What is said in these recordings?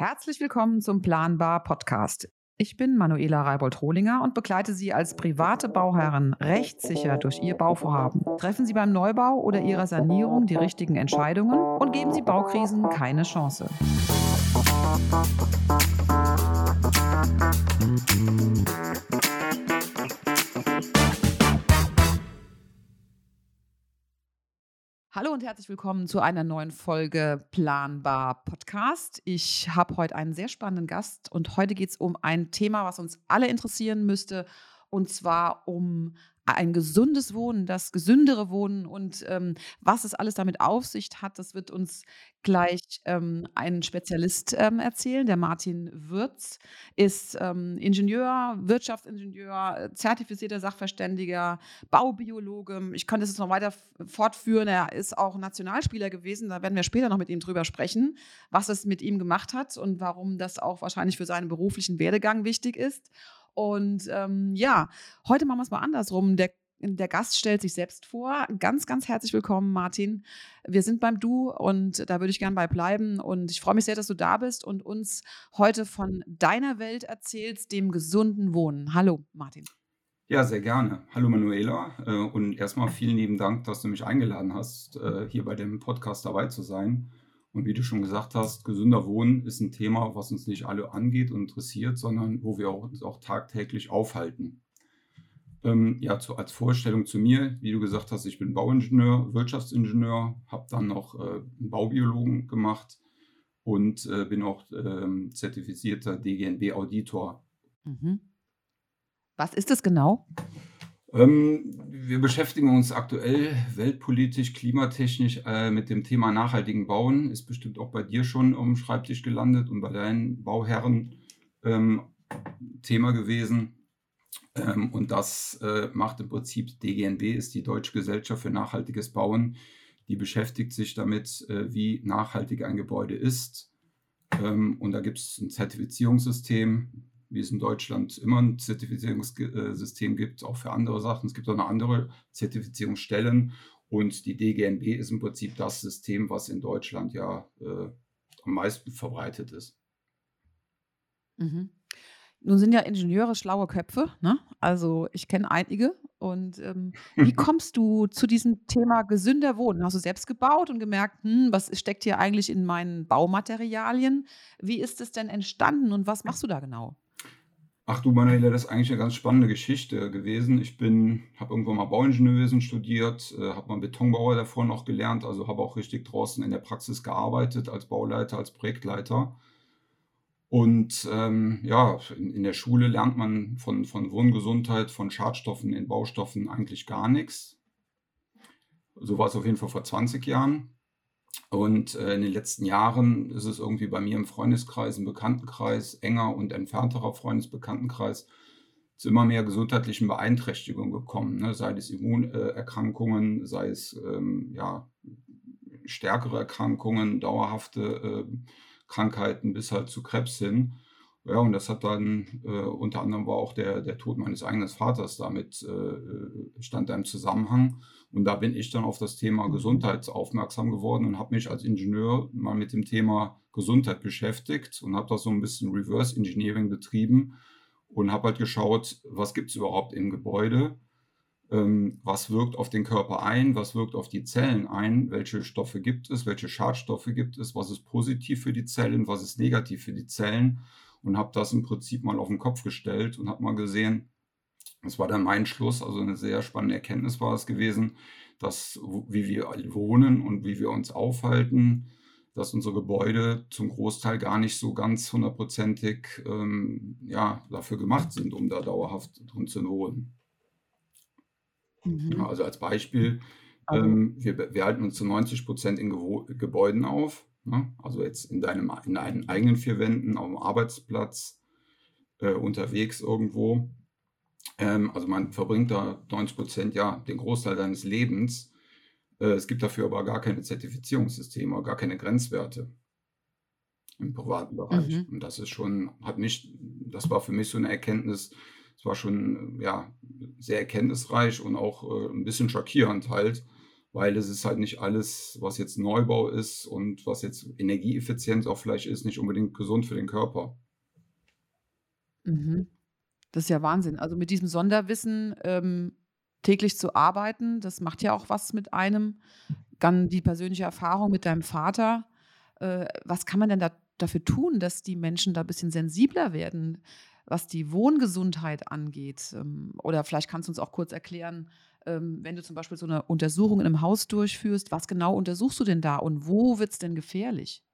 Herzlich willkommen zum Planbar Podcast. Ich bin Manuela Reibold-Rohlinger und begleite Sie als private Bauherren rechtssicher durch Ihr Bauvorhaben. Treffen Sie beim Neubau oder Ihrer Sanierung die richtigen Entscheidungen und geben Sie Baukrisen keine Chance. Hallo und herzlich willkommen zu einer neuen Folge Planbar Podcast. Ich habe heute einen sehr spannenden Gast und heute geht es um ein Thema, was uns alle interessieren müsste, und zwar um ein gesundes Wohnen, das gesündere Wohnen und ähm, was es alles damit auf sich hat, das wird uns gleich ähm, ein Spezialist ähm, erzählen. Der Martin Würz ist ähm, Ingenieur, Wirtschaftsingenieur, zertifizierter Sachverständiger, Baubiologe. Ich könnte es jetzt noch weiter fortführen. Er ist auch Nationalspieler gewesen. Da werden wir später noch mit ihm drüber sprechen, was es mit ihm gemacht hat und warum das auch wahrscheinlich für seinen beruflichen Werdegang wichtig ist. Und ähm, ja, heute machen wir es mal andersrum. Der, der Gast stellt sich selbst vor. Ganz, ganz herzlich willkommen, Martin. Wir sind beim Du und da würde ich gerne bei bleiben. Und ich freue mich sehr, dass du da bist und uns heute von deiner Welt erzählst, dem gesunden Wohnen. Hallo, Martin. Ja, sehr gerne. Hallo Manuela äh, und erstmal vielen lieben Dank, dass du mich eingeladen hast, äh, hier bei dem Podcast dabei zu sein. Und wie du schon gesagt hast, gesünder Wohnen ist ein Thema, was uns nicht alle angeht und interessiert, sondern wo wir uns auch tagtäglich aufhalten. Ähm, ja, zu, als Vorstellung zu mir, wie du gesagt hast, ich bin Bauingenieur, Wirtschaftsingenieur, habe dann noch äh, einen Baubiologen gemacht und äh, bin auch äh, zertifizierter DGNB-Auditor. Mhm. Was ist das genau? Ähm, wir beschäftigen uns aktuell weltpolitisch, klimatechnisch äh, mit dem Thema nachhaltigen Bauen. Ist bestimmt auch bei dir schon am Schreibtisch gelandet und bei deinen Bauherren ähm, Thema gewesen. Ähm, und das äh, macht im Prinzip DGNB, ist die Deutsche Gesellschaft für nachhaltiges Bauen. Die beschäftigt sich damit, äh, wie nachhaltig ein Gebäude ist. Ähm, und da gibt es ein Zertifizierungssystem, wie es in Deutschland immer ein Zertifizierungssystem gibt, auch für andere Sachen. Es gibt auch noch andere Zertifizierungsstellen und die DGNB ist im Prinzip das System, was in Deutschland ja äh, am meisten verbreitet ist. Mhm. Nun sind ja Ingenieure schlaue Köpfe, ne? Also ich kenne einige. Und ähm, wie kommst du zu diesem Thema gesünder Wohnen? Hast du selbst gebaut und gemerkt, hm, was steckt hier eigentlich in meinen Baumaterialien? Wie ist es denn entstanden und was machst du da genau? Ach du Manuela, das ist eigentlich eine ganz spannende Geschichte gewesen. Ich bin, habe irgendwann mal Bauingenieurwesen studiert, äh, habe mal Betonbauer davor noch gelernt, also habe auch richtig draußen in der Praxis gearbeitet als Bauleiter, als Projektleiter. Und ähm, ja, in, in der Schule lernt man von, von Wohngesundheit, von Schadstoffen in Baustoffen eigentlich gar nichts. So war es auf jeden Fall vor 20 Jahren. Und äh, in den letzten Jahren ist es irgendwie bei mir im Freundeskreis, im Bekanntenkreis, enger und entfernterer Freundesbekanntenkreis zu immer mehr gesundheitlichen Beeinträchtigungen gekommen. Ne? Sei es Immunerkrankungen, sei es ähm, ja, stärkere Erkrankungen, dauerhafte äh, Krankheiten bis halt zu Krebs hin. Ja, und das hat dann äh, unter anderem war auch der, der Tod meines eigenen Vaters damit äh, stand da im Zusammenhang. Und da bin ich dann auf das Thema Gesundheit aufmerksam geworden und habe mich als Ingenieur mal mit dem Thema Gesundheit beschäftigt und habe da so ein bisschen Reverse Engineering betrieben und habe halt geschaut, was gibt es überhaupt im Gebäude, ähm, was wirkt auf den Körper ein, was wirkt auf die Zellen ein, welche Stoffe gibt es, welche Schadstoffe gibt es, was ist positiv für die Zellen, was ist negativ für die Zellen und habe das im Prinzip mal auf den Kopf gestellt und habe mal gesehen, das war dann mein Schluss, also eine sehr spannende Erkenntnis war es gewesen, dass wie wir wohnen und wie wir uns aufhalten, dass unsere Gebäude zum Großteil gar nicht so ganz hundertprozentig ähm, ja, dafür gemacht sind, um da dauerhaft drin zu wohnen. Mhm. Ja, also als Beispiel, also, ähm, wir, wir, halten uns zu 90 Prozent in Gebäuden auf, ne? also jetzt in, deinem, in deinen eigenen vier Wänden, auf dem Arbeitsplatz, äh, unterwegs irgendwo. Ähm, also man verbringt da 90 Prozent, ja, den Großteil seines Lebens. Äh, es gibt dafür aber gar keine Zertifizierungssysteme, gar keine Grenzwerte im privaten Bereich. Mhm. Und das ist schon, hat mich, das war für mich so eine Erkenntnis, es war schon ja, sehr erkenntnisreich und auch äh, ein bisschen schockierend halt, weil es ist halt nicht alles, was jetzt Neubau ist und was jetzt energieeffizient auch vielleicht ist, nicht unbedingt gesund für den Körper. Mhm. Das ist ja Wahnsinn. Also, mit diesem Sonderwissen, ähm, täglich zu arbeiten, das macht ja auch was mit einem. Dann die persönliche Erfahrung mit deinem Vater. Äh, was kann man denn da dafür tun, dass die Menschen da ein bisschen sensibler werden, was die Wohngesundheit angeht? Ähm, oder vielleicht kannst du uns auch kurz erklären, ähm, wenn du zum Beispiel so eine Untersuchung in einem Haus durchführst, was genau untersuchst du denn da und wo wird es denn gefährlich?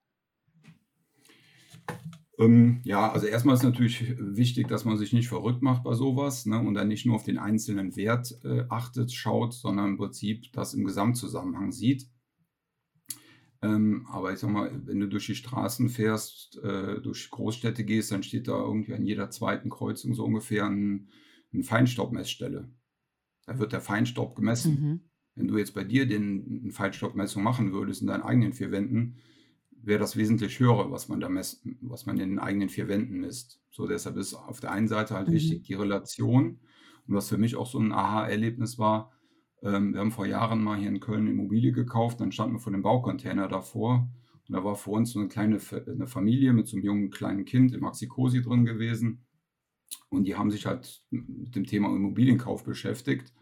Ähm, ja, also erstmal ist natürlich wichtig, dass man sich nicht verrückt macht bei sowas, ne, und dann nicht nur auf den einzelnen Wert, äh, achtet, schaut, sondern im Prinzip das im Gesamtzusammenhang sieht. Ähm, aber ich sag mal, wenn du durch die Straßen fährst, äh, durch Großstädte gehst, dann steht da irgendwie an jeder zweiten Kreuzung so ungefähr ein 'n Feinstaubmessstelle. Da wird der Feinstaub gemessen. Mhm. Wenn du jetzt bei dir den 'n Feinstaubmessung machen würdest in deinen eigenen 4 Wänden wäre das wesentlich höher, was man da messen was man in den eigenen 4 Wänden misst. So, deshalb ist auf der einen Seite halt Mhm. wichtig die Relation. Und was für mich auch so ein Aha-Erlebnis war, ähm, wir haben vor Jahren mal hier in Köln 'ne Immobilie gekauft, dann standen wir vor dem Baucontainer davor und da war vor uns so eine kleine Fa 'ne Familie mit so einem jungen kleinen Kind im Maxi-Cosi drin gewesen. Und die haben sich halt mit dem Thema Immobilienkauf beschäftigt.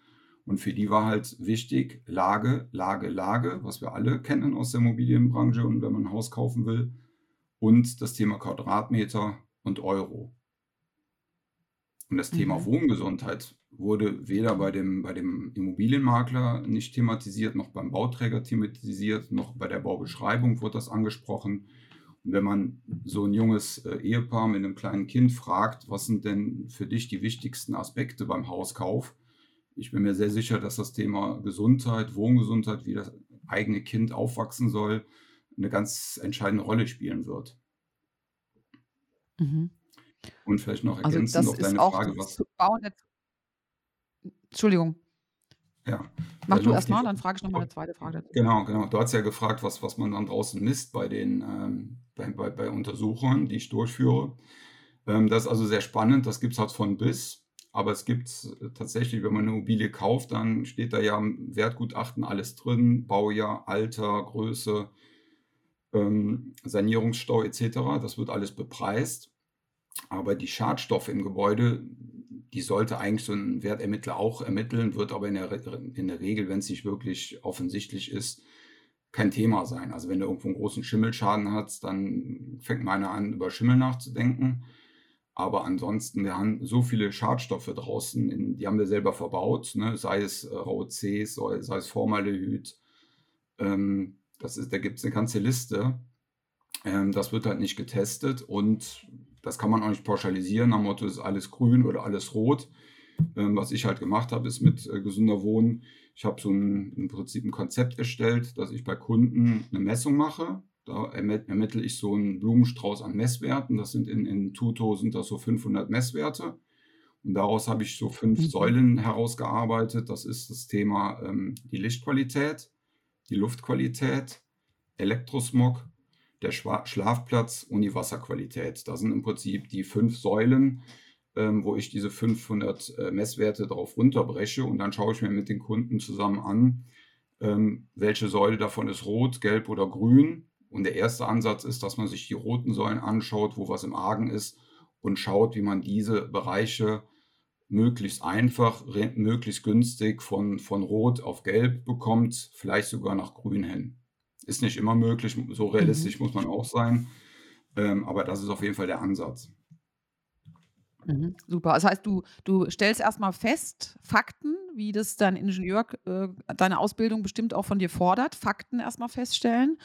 Und für die war halt wichtig Lage, Lage, Lage, was wir alle kennen aus der Immobilienbranche und wenn man ein Haus kaufen will, und das Thema Quadratmeter und Euro. Und das Thema Mhm. Wohngesundheit wurde weder bei dem bei dem Immobilienmakler nicht thematisiert, noch beim Bauträger thematisiert, noch bei der Baubeschreibung wurde das angesprochen. Und wenn man so ein junges, äh, Ehepaar mit einem kleinen Kind fragt: „Was sind denn für dich die wichtigsten Aspekte beim Hauskauf?“ Ich bin mir sehr sicher, dass das Thema Gesundheit, Wohngesundheit, wie das eigene Kind aufwachsen soll, eine ganz entscheidende Rolle spielen wird. Mhm. Und vielleicht noch Also, ergänzend das auf ist deine Frage, was Bauen der Entschuldigung. ja, Mach du noch auf erst die mal, dann frage ich noch mal 'ne zweite Frage dazu. Genau, genau. Du hast ja gefragt, was was man dann draußen misst bei den, ähm bei bei bei Untersuchungen, die ich durchführe. Ähm, das ist also sehr spannend. Das gibt's halt von bis, aber es gibt äh, tatsächlich, wenn man 'ne Immobilie kauft, dann steht da ja im Wertgutachten alles drin, Baujahr, Alter, Größe, ähm, Sanierungsstau et cetera. Das wird alles bepreist. Aber die Schadstoffe im Gebäude, die sollte eigentlich so 'n Wertermittler auch ermitteln, wird aber in der in der Regel, wenn's nicht wirklich offensichtlich ist, kein Thema sein. Also, wenn du irgendwo 'n großen Schimmelschaden hast, dann fängt mal einer an, über Schimmel nachzudenken. Aber ansonsten, wir haben so viele Schadstoffe draußen, in die haben wir selber verbaut, ne, sei es, äh, sei sei es Formaldehyd. Ähm, das ist da gibt's 'ne ganze Liste. Ähm, das wird halt nicht getestet und das kann man auch nicht pauschalisieren dem Motto: „Ist alles grün oder alles rot?“ Ähm, was ich halt gemacht habe, ist mit, äh, Gesünder Wohnen ich habe so 'n im Prinzip 'n Konzept erstellt, dass ich bei Kunden 'ne Messung mache. Da ermitt ermittle ich so 'n Blumenstrauß an Messwerten. Das sind in in Tuto sind das so 500 Messwerte. Und daraus habe ich so 5 Mhm. Säulen herausgearbeitet. Das ist das Thema, ähm, die Lichtqualität, die Luftqualität, Elektrosmog, der Schlafplatz und die Wasserqualität. Das sind im Prinzip die 5 Säulen, ähm, wo ich diese 500, äh, Messwerte drauf runterbreche und dann schaue ich mir mit den Kunden zusammen an, ähm, welche Säule davon ist rot, gelb oder grün. Und der erste Ansatz ist, dass man sich die roten Säulen anschaut, wo was im Argen ist und schaut, wie man diese Bereiche möglichst einfach, möglichst günstig von von rot auf gelb bekommt, vielleicht sogar nach grün hin. Ist nicht immer möglich, so Mhm. realistisch muss man auch sein, ähm, aber das ist auf jeden Fall der Ansatz. Mhm, super. Das heißt, du du stellst erst mal fest, Fakten, wie das dein Ingenieur äh, deine Ausbildung bestimmt auch von dir fordert, Fakten erst mal feststellen.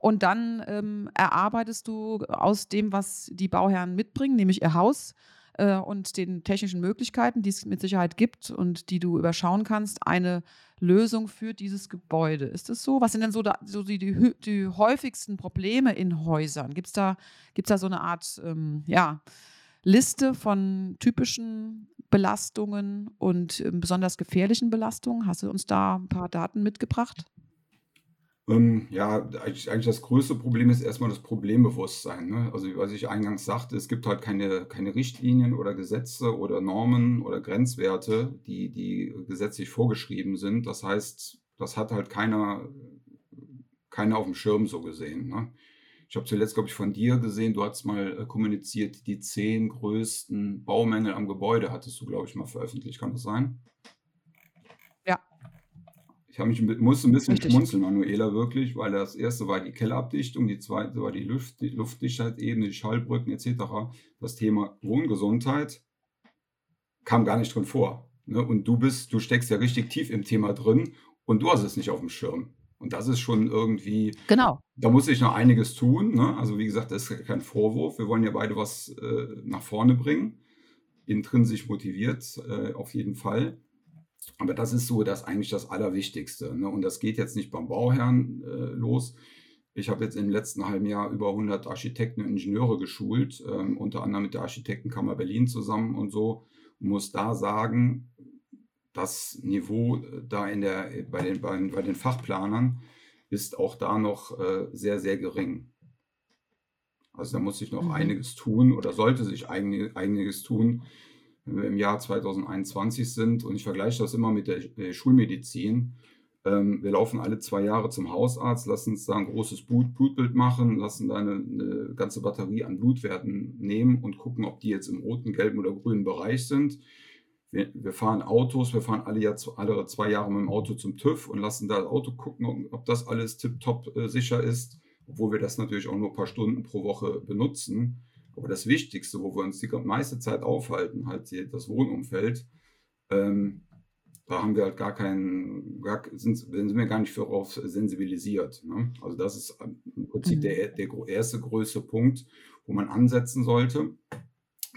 Und dann, ähm, erarbeitest du aus dem, was die Bauherren mitbringen, nämlich ihr Haus, äh, und den technischen Möglichkeiten, die es mit Sicherheit gibt und die du überschauen kannst, eine Lösung für dieses Gebäude. Ist das so? Was sind denn so da so die die die häufigsten Probleme in Häusern? Gibt's da gibt's da so 'ne Art, ähm, ja, Liste von typischen Belastungen und, ähm, besonders gefährlichen Belastungen? Hast du uns da 'n paar Daten mitgebracht? Ähm, ja, eigentlich das größte Problem ist erst mal das Problembewusstsein, ne? Also, was ich eingangs sagte, es gibt halt keine keine Richtlinien oder Gesetze oder Normen oder Grenzwerte, die die gesetzlich vorgeschrieben sind. Das heißt, das hat halt keiner, keiner auf dem Schirm so gesehen. Ne? Ich habe zuletzt, glaube ich, von dir gesehen, du hast mal äh, kommuniziert, die zehn größten Baumängel am Gebäude hattest du, glaube ich, mal veröffentlicht. Kann das sein? Ich mich, musste ein bisschen Richtig. schmunzeln, Manuela, wirklich, weil das erste war die Kellerabdichtung, die zweite war die, Luft, die Luftdichtheit eben, die Schallbrücken etc. Das Thema Wohngesundheit kam gar nicht drin vor. Ne? Und du bist, du steckst ja richtig tief im Thema drin und du hast es nicht auf dem Schirm. Und das ist schon irgendwie, Genau. da muss ich noch einiges tun. Ne? Also wie gesagt, das ist kein Vorwurf. Wir wollen ja beide was äh, nach vorne bringen. Intrinsisch motiviert, äh, auf jeden Fall. Aber das ist so das eigentlich das Allerwichtigste. Ne? Und das geht jetzt nicht beim Bauherrn äh, los. Ich habe jetzt im letzten halben Jahr über 100 Architekten und Ingenieure geschult, ähm, unter anderem mit der Architektenkammer Berlin zusammen und so. muss da sagen, das Niveau äh, da in der, bei, den, bei, bei den Fachplanern ist auch da noch äh, sehr, sehr gering. Also da muss sich noch mhm. einiges tun oder sollte sich einig, einiges tun, im Jahr 2021 sind. Und ich vergleiche das immer mit der, der Schulmedizin. Ähm, wir laufen alle zwei Jahre zum Hausarzt, lassen uns da ein großes Blut, Blutbild machen, lassen da eine, eine ganze Batterie an Blutwerten nehmen und gucken, ob die jetzt im roten, gelben oder grünen Bereich sind wir, wir, fahren Autos, wir fahren alle, Jahr, alle zwei Jahre mit dem Auto zum TÜV und lassen da das Auto gucken, ob das alles tiptop äh, sicher ist, obwohl wir das natürlich auch nur ein paar Stunden pro Woche benutzen. Aber das Wichtigste, wo wir uns die meiste Zeit aufhalten, halt das Wohnumfeld, ähm, da haben wir halt gar keinen, gar, sind, sind wir gar nicht darauf sensibilisiert. Ne? Also das ist im Prinzip mhm. der, der erste größte Punkt, wo man ansetzen sollte.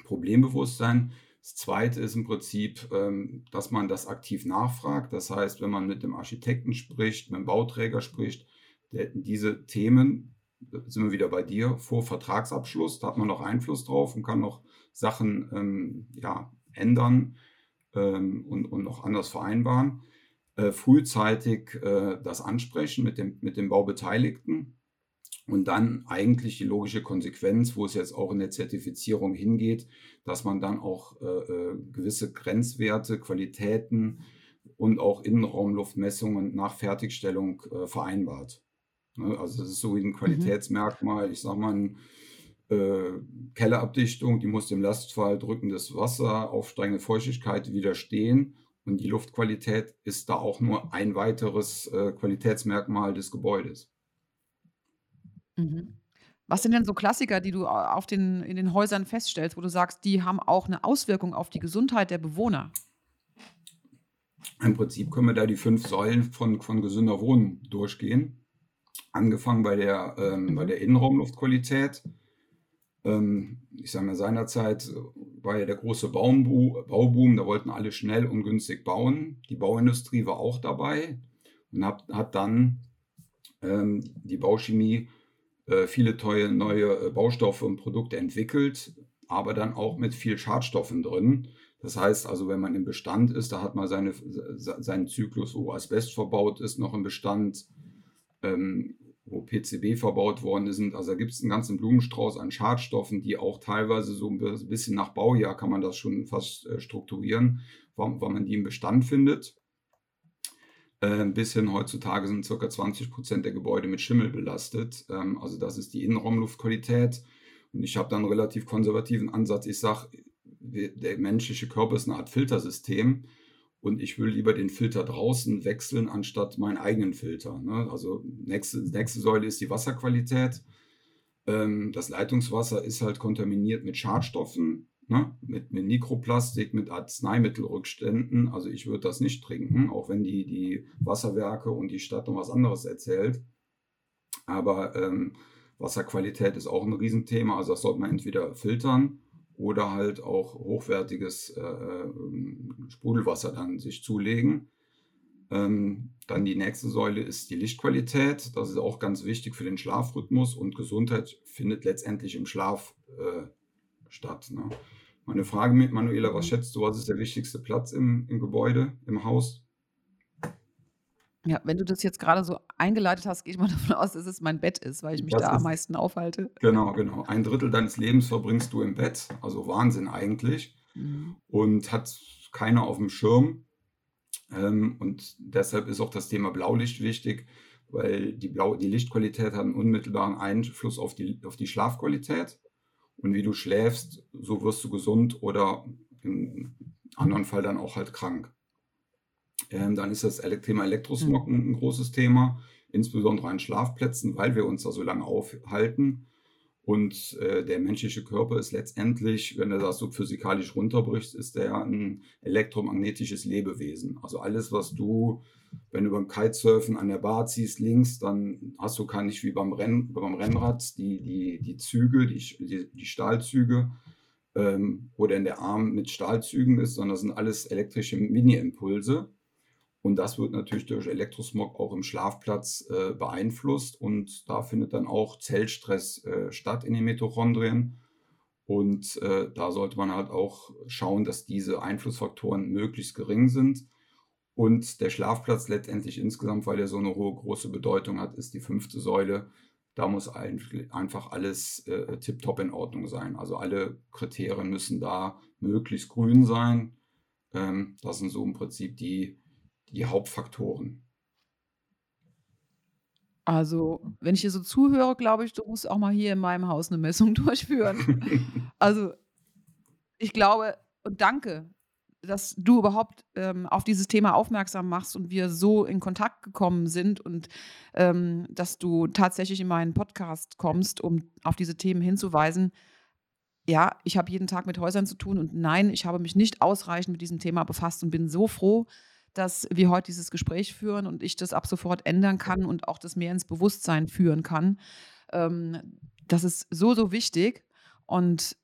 Problembewusstsein das Zweite ist im Prinzip, ähm, dass man das aktiv nachfragt. Das heißt, wenn man mit dem Architekten spricht, mit dem Bauträger spricht, diese Themen, sind wir wieder bei dir, vor Vertragsabschluss, da hat man noch Einfluss drauf und kann noch Sachen ähm, ja, ändern ähm, und, und noch anders vereinbaren. Äh, frühzeitig äh, das Ansprechen mit dem, mit dem Baubeteiligten und dann eigentlich die logische Konsequenz, wo es jetzt auch in der Zertifizierung hingeht, dass man dann auch äh, äh, gewisse Grenzwerte, Qualitäten und auch Innenraumluftmessungen nach Fertigstellung äh, vereinbart. Ne? Also das ist so wie ein mhm. Qualitätsmerkmal. Ich sage mal, eine äh, Kellerabdichtung, die muss dem Lastfall drückendes Wasser, aufsteigende Feuchtigkeit widerstehen. Und die Luftqualität ist da auch nur ein weiteres äh, Qualitätsmerkmal des Gebäudes. Mhm. Was sind denn so Klassiker, die du auf den in den Häusern feststellst, wo du sagst, die haben auch eine Auswirkung auf die Gesundheit der Bewohner? Im Prinzip können wir da die fünf Säulen von, von gesünder Wohnen durchgehen. Angefangen bei der, ähm, bei mhm. der Innenraumluftqualität. Ähm, ich sage mal, seinerzeit war ja der große Baumbu Bauboom, da wollten alle schnell und günstig bauen. Die Bauindustrie war auch dabei und hat, hat dann ähm, die Bauchemie äh, viele teure neue äh, Baustoffe und Produkte entwickelt, aber dann auch mit viel Schadstoffen drin. Das heißt also, wenn man im Bestand ist, da hat man seine, seinen Zyklus, wo Asbest verbaut ist, noch im Bestand, ähm, wo PCB verbaut worden sind. Also da gibt es einen ganzen Blumenstrauß an Schadstoffen, die auch teilweise so ein bisschen nach Baujahr kann man das schon fast äh, strukturieren, wann, man die im Bestand findet. Äh, bis hin heutzutage sind ca. 20 Prozent der Gebäude mit Schimmel belastet. Ähm, also das ist die Innenraumluftqualität. Und ich habe dann einen relativ konservativen Ansatz. Ich sage, der menschliche Körper ist eine Art Filtersystem und ich will lieber den Filter draußen wechseln, anstatt meinen eigenen Filter. Ne? Also nächste, nächste Säule ist die Wasserqualität. Ähm, das Leitungswasser ist halt kontaminiert mit Schadstoffen ne, mit, mit Mikroplastik, mit Arzneimittelrückständen. Also ich würde das nicht trinken, auch wenn die, die Wasserwerke und die Stadt noch was anderes erzählt. Aber ähm, Wasserqualität ist auch ein Riesenthema. Also das sollte man entweder filtern oder halt auch hochwertiges äh, ähm, Sprudelwasser dann sich zulegen. Ähm, dann die nächste Säule ist die Lichtqualität. Das ist auch ganz wichtig für den Schlafrhythmus und Gesundheit findet letztendlich im Schlaf äh, statt. Ne? Meine Frage mit Manuela, was mhm. schätzt du, was ist der wichtigste Platz im, im Gebäude, im Haus? Ja, wenn du das jetzt gerade so eingeleitet hast, gehe ich mal davon aus, dass es mein Bett ist, weil ich mich das da am meisten aufhalte. Genau, genau. Ein Drittel deines Lebens verbringst du im Bett, also Wahnsinn eigentlich. Mhm. Und hat keiner auf dem Schirm. Ähm, und deshalb ist auch das Thema Blaulicht wichtig, weil die, Blau die Lichtqualität hat einen unmittelbaren Einfluss auf die, auf die Schlafqualität. Und wie du schläfst, so wirst du gesund oder im anderen Fall dann auch halt krank. Ähm, dann ist das Thema Elektrosmog ein, ein großes Thema, insbesondere an Schlafplätzen, weil wir uns da so lange aufhalten. Und äh, der menschliche Körper ist letztendlich, wenn er das so physikalisch runterbricht, ist der ein elektromagnetisches Lebewesen. Also alles, was du, wenn du beim Kitesurfen an der Bar ziehst links, dann hast du gar nicht wie beim, Renn, beim Rennrad die, die, die Züge, die, die, die Stahlzüge, ähm, wo denn der Arm mit Stahlzügen ist, sondern das sind alles elektrische Mini-Impulse. Und das wird natürlich durch Elektrosmog auch im Schlafplatz äh, beeinflusst. Und da findet dann auch Zellstress äh, statt in den Mitochondrien. Und äh, da sollte man halt auch schauen, dass diese Einflussfaktoren möglichst gering sind. Und der Schlafplatz letztendlich insgesamt, weil er so eine hohe große Bedeutung hat, ist die fünfte Säule. Da muss einfach alles äh, tiptop in Ordnung sein. Also alle Kriterien müssen da möglichst grün sein. Ähm, das sind so im Prinzip die, die Hauptfaktoren? Also, wenn ich dir so zuhöre, glaube ich, du musst auch mal hier in meinem Haus eine Messung durchführen. Also, ich glaube und danke, dass du überhaupt ähm, auf dieses Thema aufmerksam machst und wir so in Kontakt gekommen sind und ähm, dass du tatsächlich in meinen Podcast kommst, um auf diese Themen hinzuweisen. Ja, ich habe jeden Tag mit Häusern zu tun und nein, ich habe mich nicht ausreichend mit diesem Thema befasst und bin so froh, dass wir heute dieses Gespräch führen und ich das ab sofort ändern kann und auch das mehr ins Bewusstsein führen kann. Ähm, das ist so, so wichtig. Und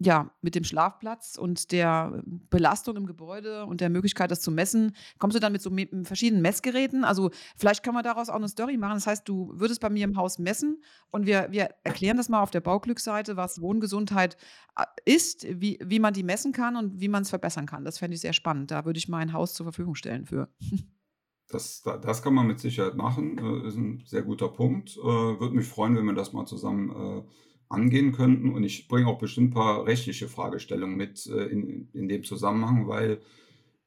ja, mit dem Schlafplatz und der Belastung im Gebäude und der Möglichkeit, das zu messen, kommst du dann mit so mit verschiedenen Messgeräten? Also vielleicht kann man daraus auch eine Story machen. Das heißt, du würdest bei mir im Haus messen und wir, wir erklären das mal auf der Bauglücksseite, was Wohngesundheit äh, ist, wie, wie man die messen kann und wie man es verbessern kann. Das fände ich sehr spannend. Da würde ich mein Haus zur Verfügung stellen für. Das, das kann man mit Sicherheit machen. Äh, ist ein sehr guter Punkt. Äh, würde mich freuen, wenn wir das mal zusammen angehen könnten. Und ich bringe auch bestimmt ein paar rechtliche Fragestellungen mit äh, in, in dem Zusammenhang, weil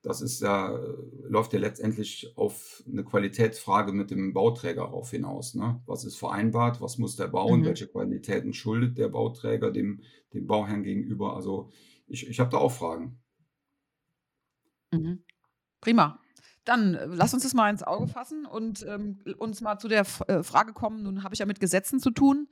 das ist ja, läuft ja letztendlich auf eine Qualitätsfrage mit dem Bauträger rauf hinaus. Ne? Was ist vereinbart? Was muss der bauen? Mhm. Welche Qualitäten schuldet der Bauträger dem, dem Bauherrn gegenüber? Also ich, ich habe da auch Fragen. Mhm. Prima. Dann äh, lass uns das mal ins Auge fassen und ähm, uns mal zu der F äh, Frage kommen. Nun habe ich ja mit Gesetzen zu tun.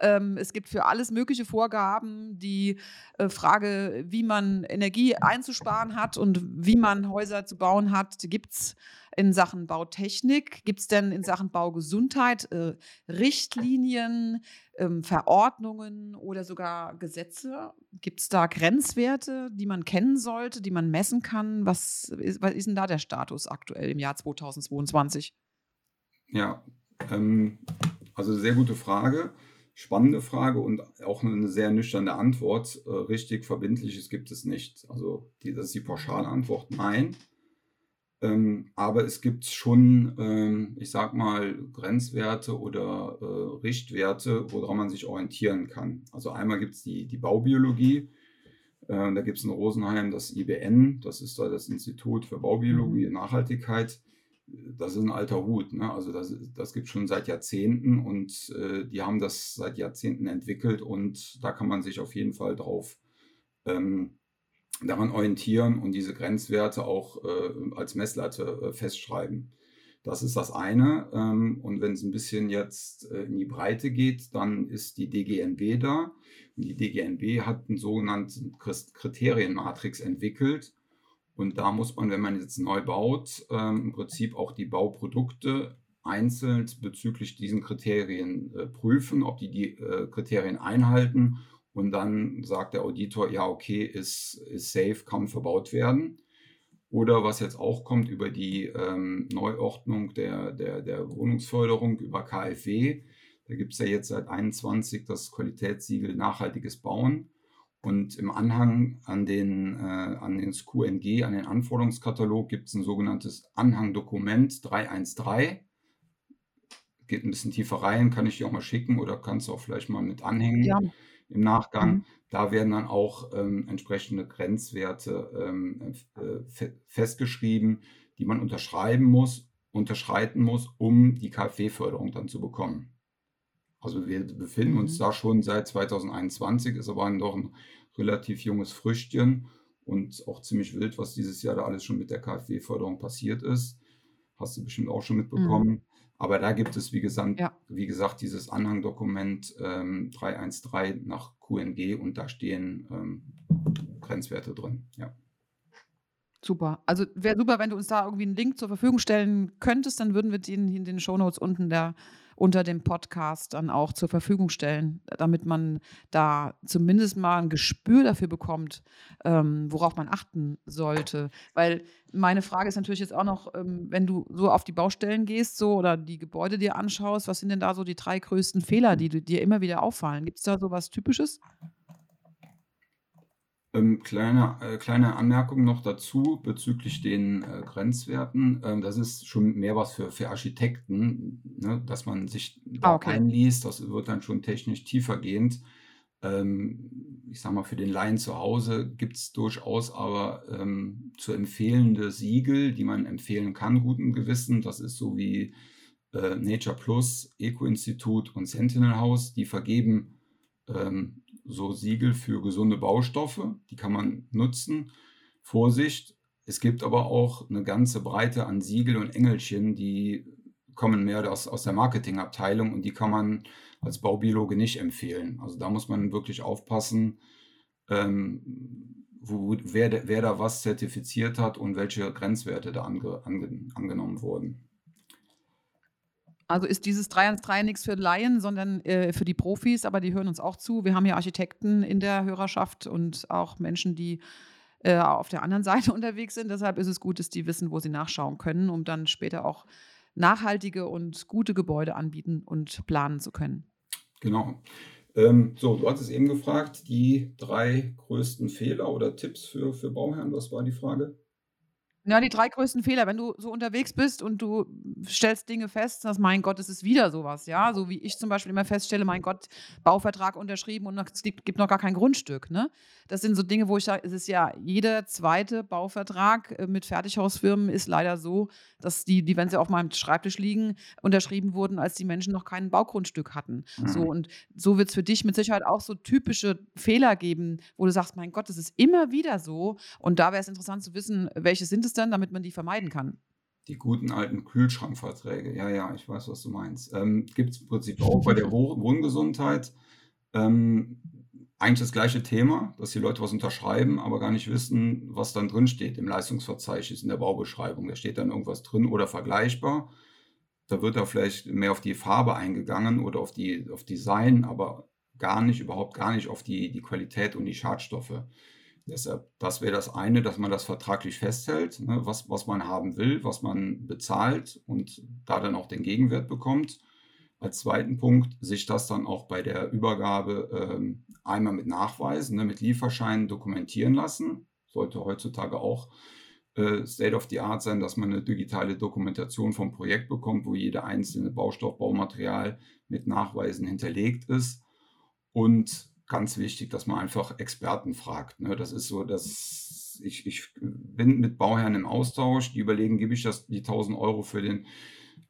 Ähm, es gibt für alles mögliche Vorgaben. Die äh, Frage, wie man Energie einzusparen hat und wie man Häuser zu bauen hat, gibt es in Sachen Bautechnik. Gibt es denn in Sachen Baugesundheit äh, Richtlinien, ähm, Verordnungen oder sogar Gesetze? Gibt es da Grenzwerte, die man kennen sollte, die man messen kann? Was ist, was ist denn da der Status aktuell im Jahr 2022? Ja, ähm, also sehr gute Frage spannende Frage und auch eine sehr nüchterne Antwort. Äh, richtig Verbindliches gibt es nicht. Also die, das ist die Pauschalantwort, nein. Ähm, aber es gibt schon, ähm, ich sag mal, Grenzwerte oder äh, Richtwerte, woran man sich orientieren kann. Also einmal gibt es die, die Baubiologie. Äh, da gibt es in Rosenheim das IBN, das ist da das Institut für Baubiologie und mhm. Nachhaltigkeit das ist ein alter Hut. Ne? Also das, das gibt es schon seit Jahrzehnten und äh, die haben das seit Jahrzehnten entwickelt und da kann man sich auf jeden Fall drauf ähm, daran orientieren und diese Grenzwerte auch äh, als Messlatte äh, festschreiben. Das ist das eine. Ähm, und wenn es ein bisschen jetzt äh, in die Breite geht, dann ist die DGNB da. Und die DGNB hat einen sogenannten Kriterienmatrix entwickelt und da muss man, wenn man jetzt neu baut, ähm, im Prinzip auch die Bauprodukte einzeln bezüglich diesen Kriterien äh, prüfen, ob die die äh, Kriterien einhalten. Und dann sagt der Auditor, ja, okay, ist, ist safe, kann verbaut werden. Oder was jetzt auch kommt über die ähm, Neuordnung der, der, der Wohnungsförderung über KfW. Da gibt es ja jetzt seit 21 das Qualitätssiegel nachhaltiges Bauen. Und im Anhang an den, äh, an den QNG, an den Anforderungskatalog, gibt es ein sogenanntes Anhangdokument 313. Geht ein bisschen tiefer rein, kann ich dir auch mal schicken oder kannst du auch vielleicht mal mit anhängen ja. im Nachgang. Mhm. Da werden dann auch ähm, entsprechende Grenzwerte ähm, äh, festgeschrieben, die man unterschreiben muss, unterschreiten muss, um die KfW-Förderung dann zu bekommen. Also wir befinden uns Mhm. da schon seit 2021, ist aber doch ein relativ junges Früchtchen und auch ziemlich wild, was dieses Jahr da alles schon mit der KfW-Förderung passiert ist. Hast du bestimmt auch schon Mhm. mitbekommen. Aber da gibt es, wie gesagt, Ja. wie gesagt dieses Anhangdokument ähm, 313 nach QNG und da stehen ähm, Grenzwerte drin. Ja. Super. Also wäre super, wenn du uns da irgendwie einen Link zur Verfügung stellen könntest, dann würden wir den in den Shownotes unten der, unter dem Podcast dann auch zur Verfügung stellen, damit man da zumindest mal ein Gespür dafür bekommt, ähm, worauf man achten sollte. Weil meine Frage ist natürlich jetzt auch noch, ähm, wenn du so auf die Baustellen gehst so oder die Gebäude dir anschaust, was sind denn da so die drei größten Fehler, die dir immer wieder auffallen? Gibt es da so was Typisches? Ähm, kleine, äh, kleine Anmerkung noch dazu bezüglich den äh, Grenzwerten. Ähm, das ist schon mehr was für, für Architekten, ne, dass man sich Ah, da okay. einliest. Das wird dann schon technisch tiefergehend. Ähm, ich sag mal, für den Laien zu Hause gibt es durchaus aber ähm, zu empfehlende Siegel, die man empfehlen kann, guten Gewissen. Das ist so wie äh, Nature Plus, Eco-Institut und Sentinel House. Die vergeben ähm, so Siegel für gesunde Baustoffe, die kann man nutzen. Vorsicht, es gibt aber auch eine ganze Breite an Siegel und Engelchen, die kommen mehr aus, aus der Marketingabteilung und die kann man als Baubiologe nicht empfehlen. Also da muss man wirklich aufpassen, ähm, wo, wer, da- wer da was zertifiziert hat und welche Grenzwerte da ange, ange, angenommen wurden. Also ist dieses 313 nichts für Laien, sondern äh, für die Profis, aber die hören uns auch zu. Wir haben ja Architekten in der Hörerschaft und auch Menschen, die äh, auf der anderen Seite unterwegs sind. Deshalb ist es gut, dass die wissen, wo sie nachschauen können, um dann später auch nachhaltige und gute Gebäude anbieten und planen zu können. Genau. Ähm, so, du hattest eben gefragt, die drei größten Fehler oder Tipps für, für Bauherren, was war die Frage? Ja, die drei größten Fehler, wenn du so unterwegs bist und du stellst Dinge fest, dass mein Gott, es ist wieder sowas, ja, so wie ich zum Beispiel immer feststelle, mein Gott, Bauvertrag unterschrieben und noch- es gibt, gibt noch gar kein Grundstück, ne? Das sind so Dinge, wo ich sage, es ist ja jeder zweite Bauvertrag äh, mit Fertighausfirmen ist leider so, dass die, die, wenn sie auf meinem Schreibtisch liegen, unterschrieben wurden, als die Menschen noch kein Baugrundstück hatten. So Mhm. und so wird es für dich mit Sicherheit auch so typische Fehler geben, wo du sagst, mein Gott, das ist immer wieder so. Und da wäre es interessant zu wissen, welche sind es denn, damit man die vermeiden kann. Die guten alten Kühlschrankverträge. Ja, ja, ich weiß, was du meinst. Ähm, Gibt es im Prinzip auch bei der Woh- Wohngesundheit. Ähm, eigentlich das gleiche Thema, dass die Leute was unterschreiben, aber gar nicht wissen, was dann drin steht im Leistungsverzeichnis, in der Baubeschreibung. Da steht dann irgendwas drin oder vergleichbar. Da wird da vielleicht mehr auf die Farbe eingegangen oder auf die auf Design, aber gar nicht, überhaupt gar nicht auf die, die Qualität und die Schadstoffe. Deshalb, das wäre das eine, dass man das vertraglich festhält, ne, was, was man haben will, was man bezahlt und da dann auch den Gegenwert bekommt. Als zweiten Punkt, sich das dann auch bei der Übergabe ähm, einmal mit Nachweisen, ne, mit Lieferscheinen dokumentieren lassen. Sollte heutzutage auch äh, State of the Art sein, dass man eine digitale Dokumentation vom Projekt bekommt, wo jeder einzelne Baustoff, Baumaterial mit Nachweisen hinterlegt ist. Und ganz wichtig, dass man einfach Experten fragt. Ne? Das ist so, dass ich, ich bin mit Bauherren im Austausch, die überlegen, gebe ich das die 1000 Euro für den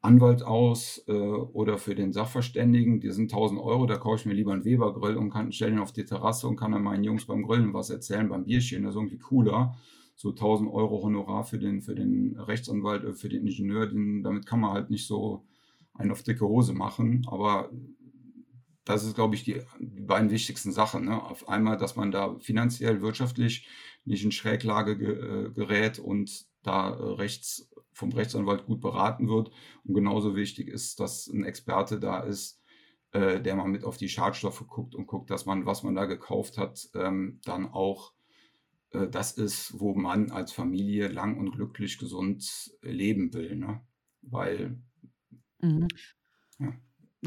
Anwalt aus äh, oder für den Sachverständigen. Die sind 1000 Euro, da kaufe ich mir lieber einen Weber-Grill und kann stelle ihn auf die Terrasse und kann dann meinen Jungs beim Grillen was erzählen, beim Bierchen. Das ist irgendwie cooler. So 1000 Euro Honorar für den, für den Rechtsanwalt, äh, für den Ingenieur, den, damit kann man halt nicht so einen auf dicke Hose machen. Aber das ist, glaube ich, die, die beiden wichtigsten Sachen. Ne? Auf einmal, dass man da finanziell, wirtschaftlich nicht in Schräglage ge, äh, gerät und da äh, rechts vom Rechtsanwalt gut beraten wird. Und genauso wichtig ist, dass ein Experte da ist, äh, der mal mit auf die Schadstoffe guckt und guckt, dass man, was man da gekauft hat, ähm, dann auch äh, das ist, wo man als Familie lang und glücklich gesund leben will. Ne? Weil, Mhm. ja.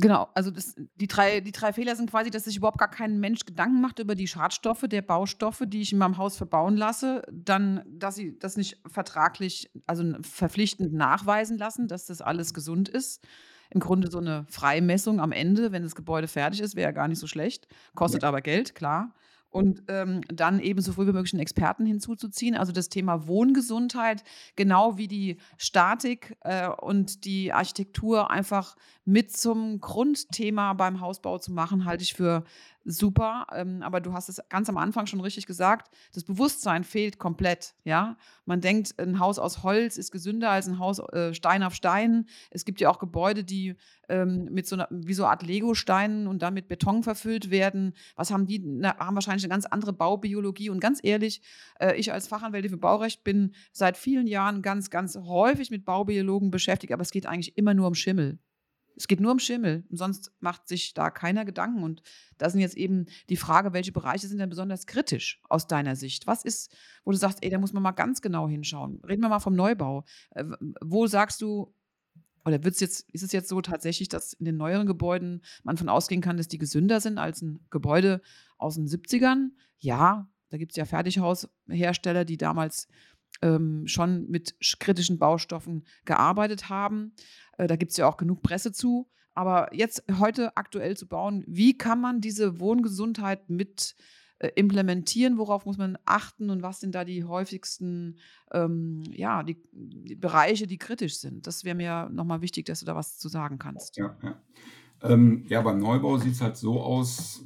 Genau, also das, die, drei, die drei Fehler sind quasi, dass sich überhaupt gar kein Mensch Gedanken macht über die Schadstoffe der Baustoffe, die ich in meinem Haus verbauen lasse. Dann, dass sie das nicht vertraglich, also verpflichtend nachweisen lassen, dass das alles gesund ist. Im Grunde so eine Freimessung am Ende, wenn das Gebäude fertig ist, wäre ja gar nicht so schlecht. Kostet Ja. aber Geld, klar. Und ähm, dann eben so früh wie möglich einen Experten hinzuzuziehen. Also das Thema Wohngesundheit, genau wie die Statik äh, und die Architektur einfach mit zum Grundthema beim Hausbau zu machen, halte ich für super. Ähm, aber du hast es ganz am Anfang schon richtig gesagt, das Bewusstsein fehlt komplett. Ja? Man denkt, ein Haus aus Holz ist gesünder als ein Haus äh, Stein auf Stein. Es gibt ja auch Gebäude, die ähm, mit so einer, wie so eine Art Lego-Steinen und dann mit Beton verfüllt werden. Was haben die? Na, haben wahrscheinlich eine ganz andere Baubiologie. Und ganz ehrlich, äh, ich als Fachanwältin für Baurecht bin seit vielen Jahren ganz, ganz häufig mit Baubiologen beschäftigt, aber es geht eigentlich immer nur um Schimmel. Es geht nur um Schimmel. Sonst macht sich da keiner Gedanken. Und da sind jetzt eben die Frage, welche Bereiche sind denn besonders kritisch aus deiner Sicht? Was ist, wo du sagst, ey, da muss man mal ganz genau hinschauen. Reden wir mal vom Neubau. Äh, wo sagst du, oder wird's jetzt, ist es jetzt so tatsächlich, dass in den neueren Gebäuden man von ausgehen kann, dass die gesünder sind als ein Gebäude aus den 70ern? Ja, da gibt es ja Fertighaushersteller, die damals ähm, schon mit kritischen Baustoffen gearbeitet haben. Äh, da gibt es ja auch genug Presse zu. Aber jetzt heute aktuell zu bauen, wie kann man diese Wohngesundheit mit äh, implementieren? Worauf muss man achten und was sind da die häufigsten ähm, ja, die, die, Bereiche, die kritisch sind? Das wäre mir nochmal wichtig, dass du da was zu sagen kannst. Ja, ja. Ähm, ja beim Neubau sieht es halt so aus,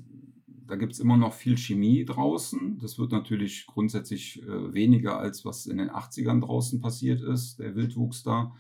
da gibt es immer noch viel Chemie draußen. Das wird natürlich grundsätzlich äh, weniger, als was in den 80ern draußen passiert ist, der Wildwuchs da.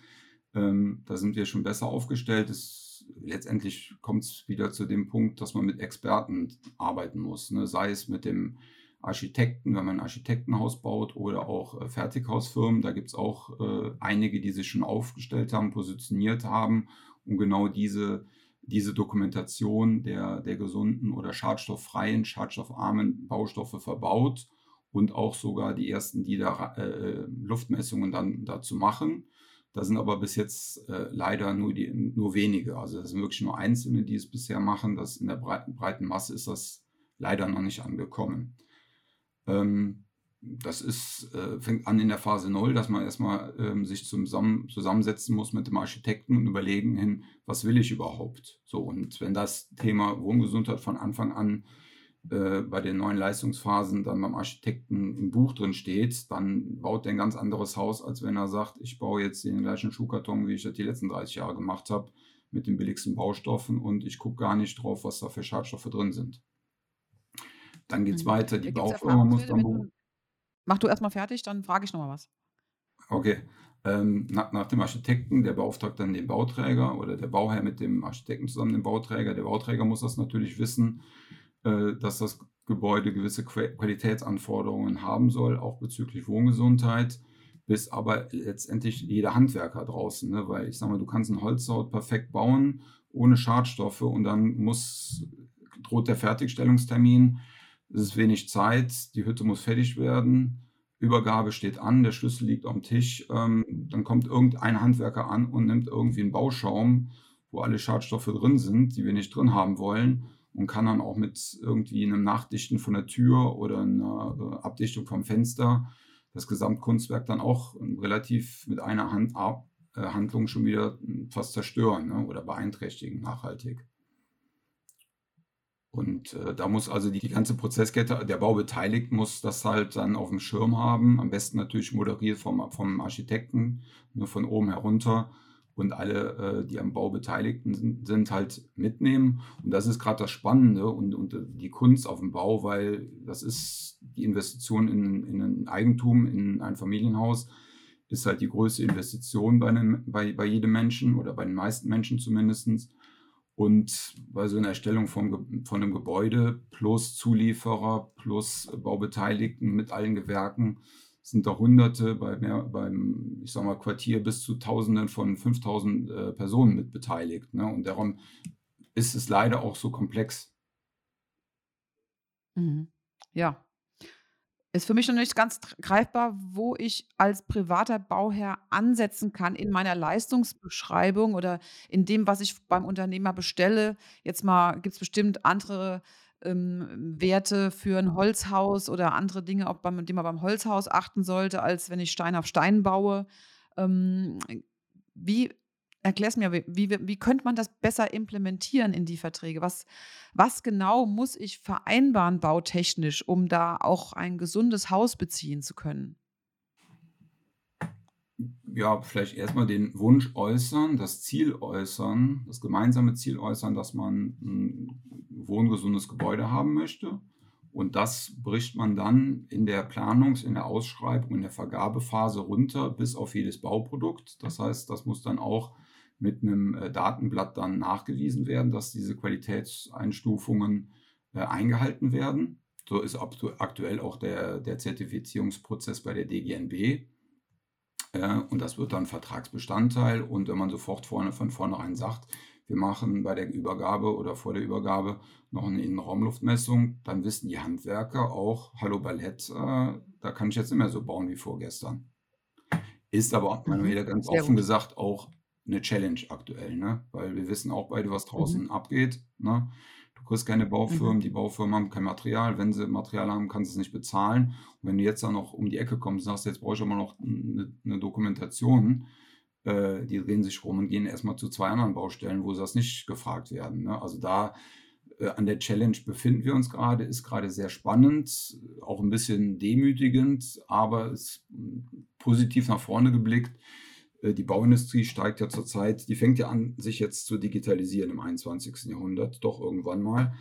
Ähm, da sind wir schon besser aufgestellt. Es, letztendlich kommt es wieder zu dem Punkt, dass man mit Experten arbeiten muss. Ne? Sei es mit dem Architekten, wenn man ein Architektenhaus baut oder auch äh, Fertighausfirmen. Da gibt es auch äh, einige, die sich schon aufgestellt haben, positioniert haben, um genau diese diese Dokumentation der, der gesunden oder schadstofffreien, schadstoffarmen Baustoffe verbaut und auch sogar die ersten, die da äh, Luftmessungen dann dazu machen. Da sind aber bis jetzt äh, leider nur, die, nur wenige. Also das sind wirklich nur Einzelne, die es bisher machen. Das in der breiten, breiten Masse ist das leider noch nicht angekommen. Ähm, das ist, äh, fängt an in der Phase 0, dass man erstmal ähm, sich zusammen, zusammensetzen muss mit dem Architekten und überlegen hin, was will ich überhaupt? So, und wenn das Thema Wohngesundheit von Anfang an äh, bei den neuen Leistungsphasen dann beim Architekten im Buch drin steht, dann baut der ein ganz anderes Haus, als wenn er sagt, ich baue jetzt den gleichen Schuhkarton, wie ich das die letzten 30 Jahre gemacht habe, mit den billigsten Baustoffen und ich gucke gar nicht drauf, was da für Schadstoffe drin sind. Dann geht es mhm. weiter, die Baufirma muss dann. Mach du erstmal fertig, dann frage ich nochmal was. Okay. Ähm, nach, nach, dem Architekten, der beauftragt dann den Bauträger oder der Bauherr mit dem Architekten zusammen den Bauträger. Der Bauträger muss das natürlich wissen, äh, dass das Gebäude gewisse Qualitätsanforderungen haben soll, auch bezüglich Wohngesundheit, bis aber letztendlich jeder Handwerker draußen. Ne? Weil ich sage mal, du kannst ein Holzhaut perfekt bauen, ohne Schadstoffe und dann muss, droht der Fertigstellungstermin es ist wenig Zeit, die Hütte muss fertig werden, Übergabe steht an, der Schlüssel liegt am Tisch. Ähm, dann kommt irgendein Handwerker an und nimmt irgendwie einen Bauschaum, wo alle Schadstoffe drin sind, die wir nicht drin haben wollen, und kann dann auch mit irgendwie einem Nachdichten von der Tür oder einer äh, Abdichtung vom Fenster das Gesamtkunstwerk dann auch relativ mit einer Hand, äh, Handlung schon wieder fast zerstören ne, oder beeinträchtigen nachhaltig. Und äh, da muss also die, die, ganze Prozesskette, der Baubeteiligte muss das halt dann auf dem Schirm haben. Am besten natürlich moderiert vom, vom Architekten, nur von oben herunter. Und alle, äh, die am Bau Beteiligten sind, sind, halt mitnehmen. Und das ist gerade das Spannende und, und die Kunst auf dem Bau, weil das ist die Investition in, in ein Eigentum, in ein Familienhaus, ist halt die größte Investition bei, einem, bei, bei jedem Menschen oder bei den meisten Menschen zumindest. Und bei so einer Erstellung vom, von einem Gebäude plus Zulieferer plus Baubeteiligten mit allen Gewerken sind da Hunderte, bei mehr, beim, ich sag mal, Quartier bis zu Tausenden von 5000 äh, Personen mit beteiligt. Ne? Und darum ist es leider auch so komplex. Mhm. Ja, ist für mich noch nicht ganz greifbar, wo ich als privater Bauherr ansetzen kann in meiner Leistungsbeschreibung oder in dem, was ich beim Unternehmer bestelle. Jetzt mal gibt es bestimmt andere ähm, Werte für ein Holzhaus oder andere Dinge, auf die man beim Holzhaus achten sollte, als wenn ich Stein auf Stein baue. Ähm, wie Erklär's mir, wie wie wie könnte man das besser implementieren in die Verträge? Was was genau muss ich vereinbaren bautechnisch, um da auch ein gesundes Haus beziehen zu können? Ja, vielleicht erstmal den Wunsch äußern, das Ziel äußern, das gemeinsame Ziel äußern, dass man ein wohngesundes Gebäude haben möchte. Und das bricht man dann in der Planungs in der Ausschreibung, in der Vergabephase runter bis auf jedes Bauprodukt. Das heißt, das muss dann auch mit einem äh, Datenblatt dann nachgewiesen werden, dass diese Qualitätseinstufungen äh, eingehalten werden. So ist aktuell auch der, der Zertifizierungsprozess bei der DGNB. Äh, und das wird dann Vertragsbestandteil. Und wenn man sofort vorne von vornherein sagt, wir machen bei der Übergabe oder vor der Übergabe noch eine Innenraumluftmessung, dann wissen die Handwerker auch, hallo Ballett, äh, da kann ich jetzt nicht mehr so bauen wie vorgestern. Ist aber, Mhm. Manuela, ganz Sehr offen gut. gesagt auch eine Challenge aktuell, ne? Weil wir wissen auch beide, was Mhm. draußen abgeht, ne? Du kriegst keine Mhm. Baufirmen, die Baufirmen haben kein Material. Wenn sie Material haben, kannst du es nicht bezahlen. Und wenn du jetzt dann noch um die Ecke kommst und sagst, jetzt brauche ich aber noch eine, eine Dokumentation, äh, die drehen sich rum und gehen erstmal zu zwei anderen Baustellen, wo sie das nicht gefragt werden. Ne? Also da äh, an der Challenge befinden wir uns gerade, ist gerade sehr spannend, auch ein bisschen demütigend, aber ist positiv nach vorne geblickt. Äh, Die Bauindustrie steigt ja zurzeit, die fängt ja an, sich jetzt zu digitalisieren im 21. Jahrhundert, doch irgendwann mal.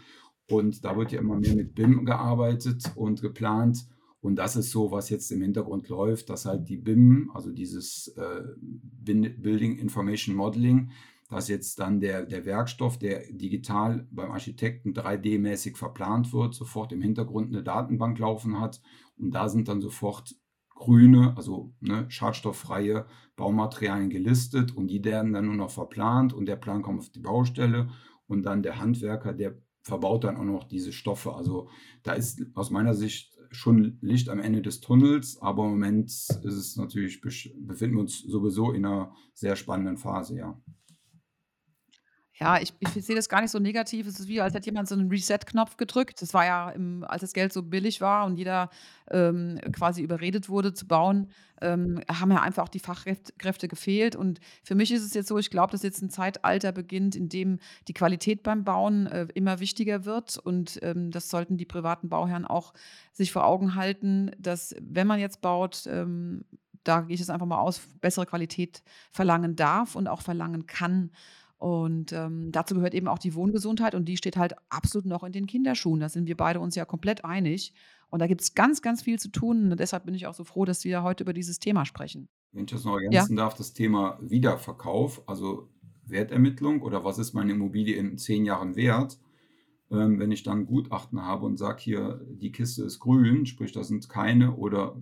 Und da wird ja immer mehr mit BIM gearbeitet und geplant. Und das ist so, was jetzt im Hintergrund läuft, dass halt die BIM, also dieses äh, Building Information Modeling, dass jetzt dann der, der Werkstoff, der digital beim Architekten 3D-mäßig verplant wird, sofort im Hintergrund eine Datenbank laufen hat. Und da sind dann sofort grüne, also ne, schadstofffreie Baumaterialien gelistet und die werden dann nur noch verplant und der Plan kommt auf die Baustelle und dann der Handwerker, der verbaut dann auch noch diese Stoffe. Also da ist aus meiner Sicht schon Licht am Ende des Tunnels, aber im Moment ist es natürlich, befinden wir uns sowieso in einer sehr spannenden Phase, ja. Ja, ich ich sehe das gar nicht so negativ. Es ist wie, als hätte jemand so 'nen Reset-Knopf gedrückt. Das war ja im als das Geld so billig war und jeder, ähm, quasi überredet wurde zu bauen, ähm, haben ja einfach auch die Fachkräfte Kräfte gefehlt. Und für mich ist es jetzt so, ich glaube, dass jetzt ein Zeitalter beginnt, in dem die Qualität beim Bauen, äh, immer wichtiger wird. Und, ähm, das sollten die privaten Bauherren auch sich vor Augen halten, dass, wenn man jetzt baut, ähm, da gehe ich jetzt einfach mal aus, bessere Qualität verlangen darf und auch verlangen kann. Und, ähm, dazu gehört eben auch die Wohngesundheit und die steht halt absolut noch in den Kinderschuhen. Da sind wir beide uns ja komplett einig. Und da gibt's ganz, ganz viel zu tun. Und deshalb bin ich auch so froh, dass wir heute über dieses Thema sprechen. Wenn ich das noch Ja? ergänzen darf, das Thema Wiederverkauf, also Wertermittlung oder was ist meine Immobilie in zehn Jahren wert? Ähm, wenn ich dann Gutachten habe und sage hier, die Kiste ist grün, sprich, da sind keine oder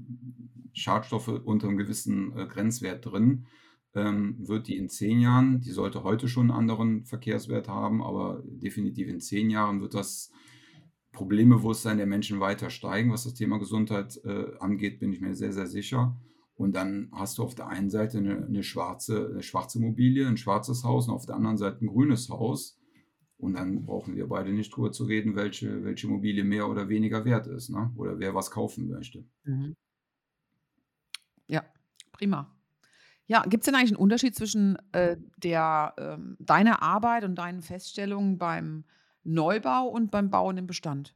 Schadstoffe unter einem gewissen äh, Grenzwert drin, ähm, wird die in zehn Jahren, die sollte heute schon einen anderen Verkehrswert haben, aber definitiv in zehn Jahren wird das Problembewusstsein der Menschen weiter steigen, was das Thema Gesundheit äh, angeht, bin ich mir sehr, sehr sicher. Und dann hast du auf der einen Seite eine, eine schwarze, eine schwarze Immobilie, ein schwarzes Haus und auf der anderen Seite ein grünes Haus. Und dann brauchen wir beide nicht drüber zu reden, welche, welche Immobilie mehr oder weniger wert ist, ne? Oder wer was kaufen möchte. Mhm. Ja, prima. Ja, gibt's denn eigentlich 'n Unterschied zwischen, äh, der, ähm deiner Arbeit und deinen Feststellungen beim Neubau und beim Bauen im Bestand?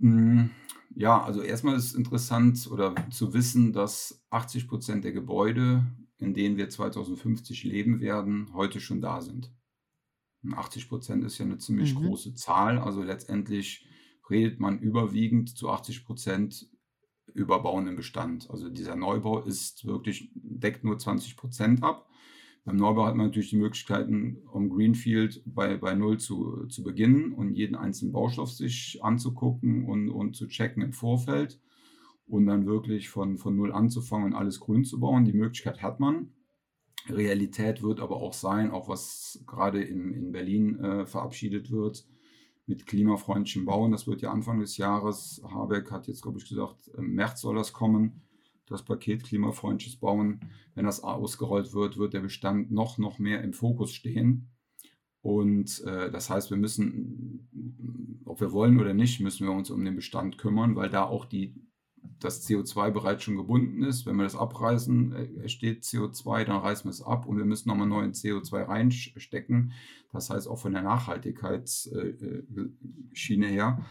Hm, ja, also erstmal ist interessant oder zu wissen, dass 80% der Gebäude, in denen wir 2050 leben werden, heute schon da sind. Und 80% ist ja eine ziemlich Mhm. große Zahl. Also letztendlich redet man überwiegend zu 80 über Bauen im Bestand. Also dieser Neubau ist wirklich deckt nur 20% ab. Beim Neubau hat man natürlich die Möglichkeiten, um Greenfield bei bei null zu zu beginnen und jeden einzelnen Baustoff sich anzugucken und und zu checken im Vorfeld und dann wirklich von von null anzufangen und alles grün zu bauen. Die Möglichkeit hat man. Realität wird aber auch sein, auch was gerade in in Berlin, äh, verabschiedet wird mit klimafreundlichem Bauen. Das wird ja Anfang des Jahres Habeck hat jetzt, glaube ich, gesagt, im März soll das kommen, das Paket klimafreundliches Bauen. Wenn das ausgerollt wird, wird der Bestand noch noch mehr im Fokus stehen. Und, äh, das heißt, wir müssen ob wir wollen oder nicht, müssen wir uns um den Bestand kümmern, weil da auch die das CO2 bereits schon gebunden ist. Wenn wir das abreißen, äh, entsteht CO2, dann reißen wir es ab und wir müssen nochmal neuen CO2 reinstecken. Das heißt, auch von der Nachhaltigkeitsschiene her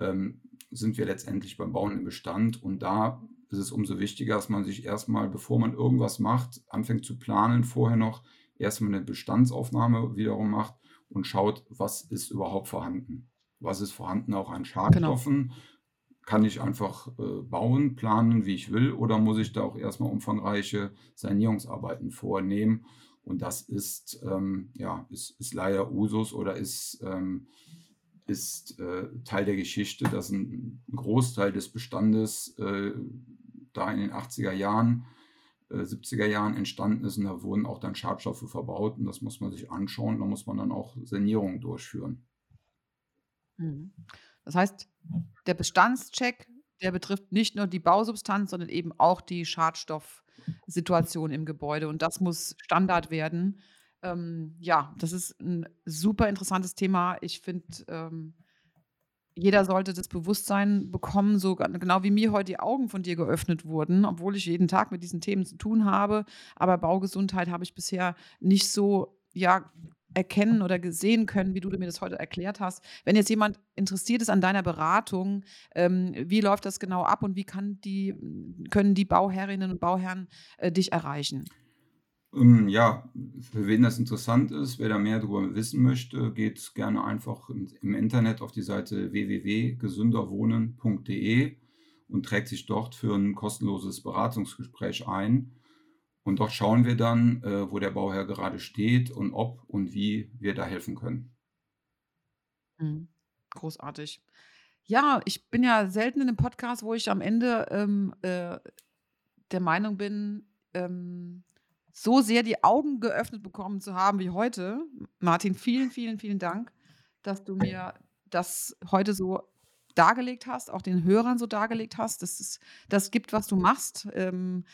ähm, sind wir letztendlich beim Bauen im Bestand. Und da ist es umso wichtiger, dass man sich erstmal, bevor man irgendwas macht, anfängt zu planen, vorher noch erstmal eine Bestandsaufnahme wiederum macht und schaut, was ist überhaupt vorhanden. Was ist vorhanden auch an genau. Schadstoffen? Genau. Kann ich einfach äh, bauen, planen, wie ich will, oder muss ich da auch erstmal umfangreiche Sanierungsarbeiten vornehmen? Und das ist, ähm, ja, ist, ist leider Usus oder ist, ähm, ist äh, Teil der Geschichte, dass ein, Großteil des Bestandes äh, da in den 80er Jahren, 70er äh, Jahren entstanden ist und da wurden auch dann Schadstoffe verbaut und das muss man sich anschauen, da muss man dann auch Sanierungen durchführen. Mhm. Das heißt, der Bestandscheck, der betrifft nicht nur die Bausubstanz, sondern eben auch die Schadstoffsituation im Gebäude. Und das muss Standard werden. Ähm, ja, das ist ein super interessantes Thema. Ich finde, ähm, jeder sollte das Bewusstsein bekommen, so genau wie mir heute die Augen von dir geöffnet wurden, obwohl ich jeden Tag mit diesen Themen zu tun habe. Aber Baugesundheit habe ich bisher nicht so ja, erkennen oder gesehen können, wie du mir das heute erklärt hast. Wenn jetzt jemand interessiert ist an deiner Beratung, ähm, wie läuft das genau ab und wie die, können die Bauherrinnen und Bauherren äh, dich erreichen? Ähm, ja, für wen das interessant ist, wer da mehr darüber wissen möchte, geht gerne einfach im Internet auf die Seite www.gesünderwohnen.de und trägt sich dort für ein kostenloses Beratungsgespräch ein. Und dort schauen wir dann, äh, wo der Bauherr gerade steht und ob und wie wir da helfen können. Mhm. Großartig. Ja, ich bin ja selten in einem Podcast, wo ich am Ende ähm, äh, der Meinung bin, ähm, so sehr die Augen geöffnet bekommen zu haben wie heute. Martin, vielen, vielen, vielen Dank, dass du mir das heute so dargelegt hast, auch den Hörern so dargelegt hast. Das, ist, das gibt, was du machst. Ähm,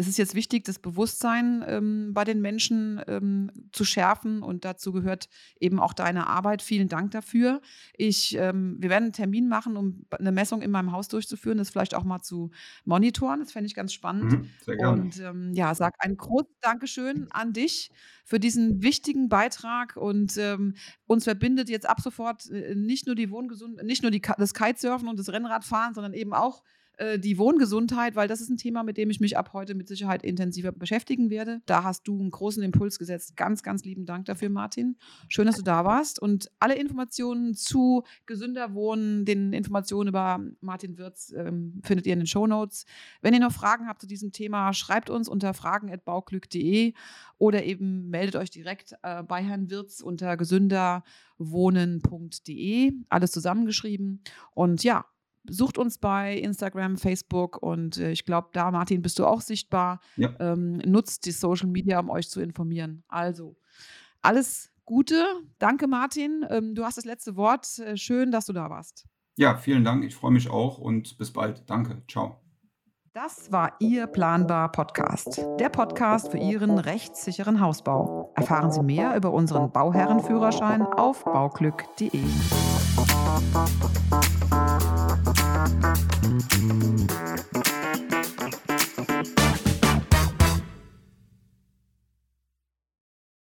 es ist jetzt wichtig, das Bewusstsein ähm, bei den Menschen ähm, zu schärfen und dazu gehört eben auch deine Arbeit. Vielen Dank dafür. Ich, ähm, wir werden einen Termin machen, um eine Messung in meinem Haus durchzuführen, das vielleicht auch mal zu monitoren. Das fände ich ganz spannend. Mhm, sehr gerne. Und ähm, ja, sag ein großes Dankeschön an dich für diesen wichtigen Beitrag und ähm, uns verbindet jetzt ab sofort äh, nicht nur die Wohngesund, nicht nur die, das Kitesurfen und das Rennradfahren, sondern eben auch äh, die Wohngesundheit, weil das ist ein Thema, mit dem ich mich ab heute mit Sicherheit intensiver beschäftigen werde. Da hast du einen großen Impuls gesetzt. Ganz, ganz lieben Dank dafür, Martin. Schön, dass du da warst. Und alle Informationen zu gesünder Wohnen, den Informationen über Martin Wirz ähm, findet ihr in den Show Notes. Wenn ihr noch Fragen habt zu diesem Thema, schreibt uns unter fragen.bauglück.de oder eben meldet euch direkt äh, bei Herrn Wirz unter gesünderwohnen.de. Alles zusammengeschrieben. Und ja, sucht uns bei Instagram, Facebook und äh, ich glaube, da, Martin, bist du auch sichtbar. Ja. Ähm, nutzt die Social Media, um euch zu informieren. Also, alles Gute. Danke, Martin. Ähm, du hast das letzte Wort. Äh, schön, dass du da warst. Ja, vielen Dank. Ich freue mich auch und bis bald. Danke. Ciao. Das war Ihr Planbar Podcast, der Podcast für Ihren rechtssicheren Hausbau. Erfahren Sie mehr über unseren Bauherrenführerschein auf bauglück.de. Thank you.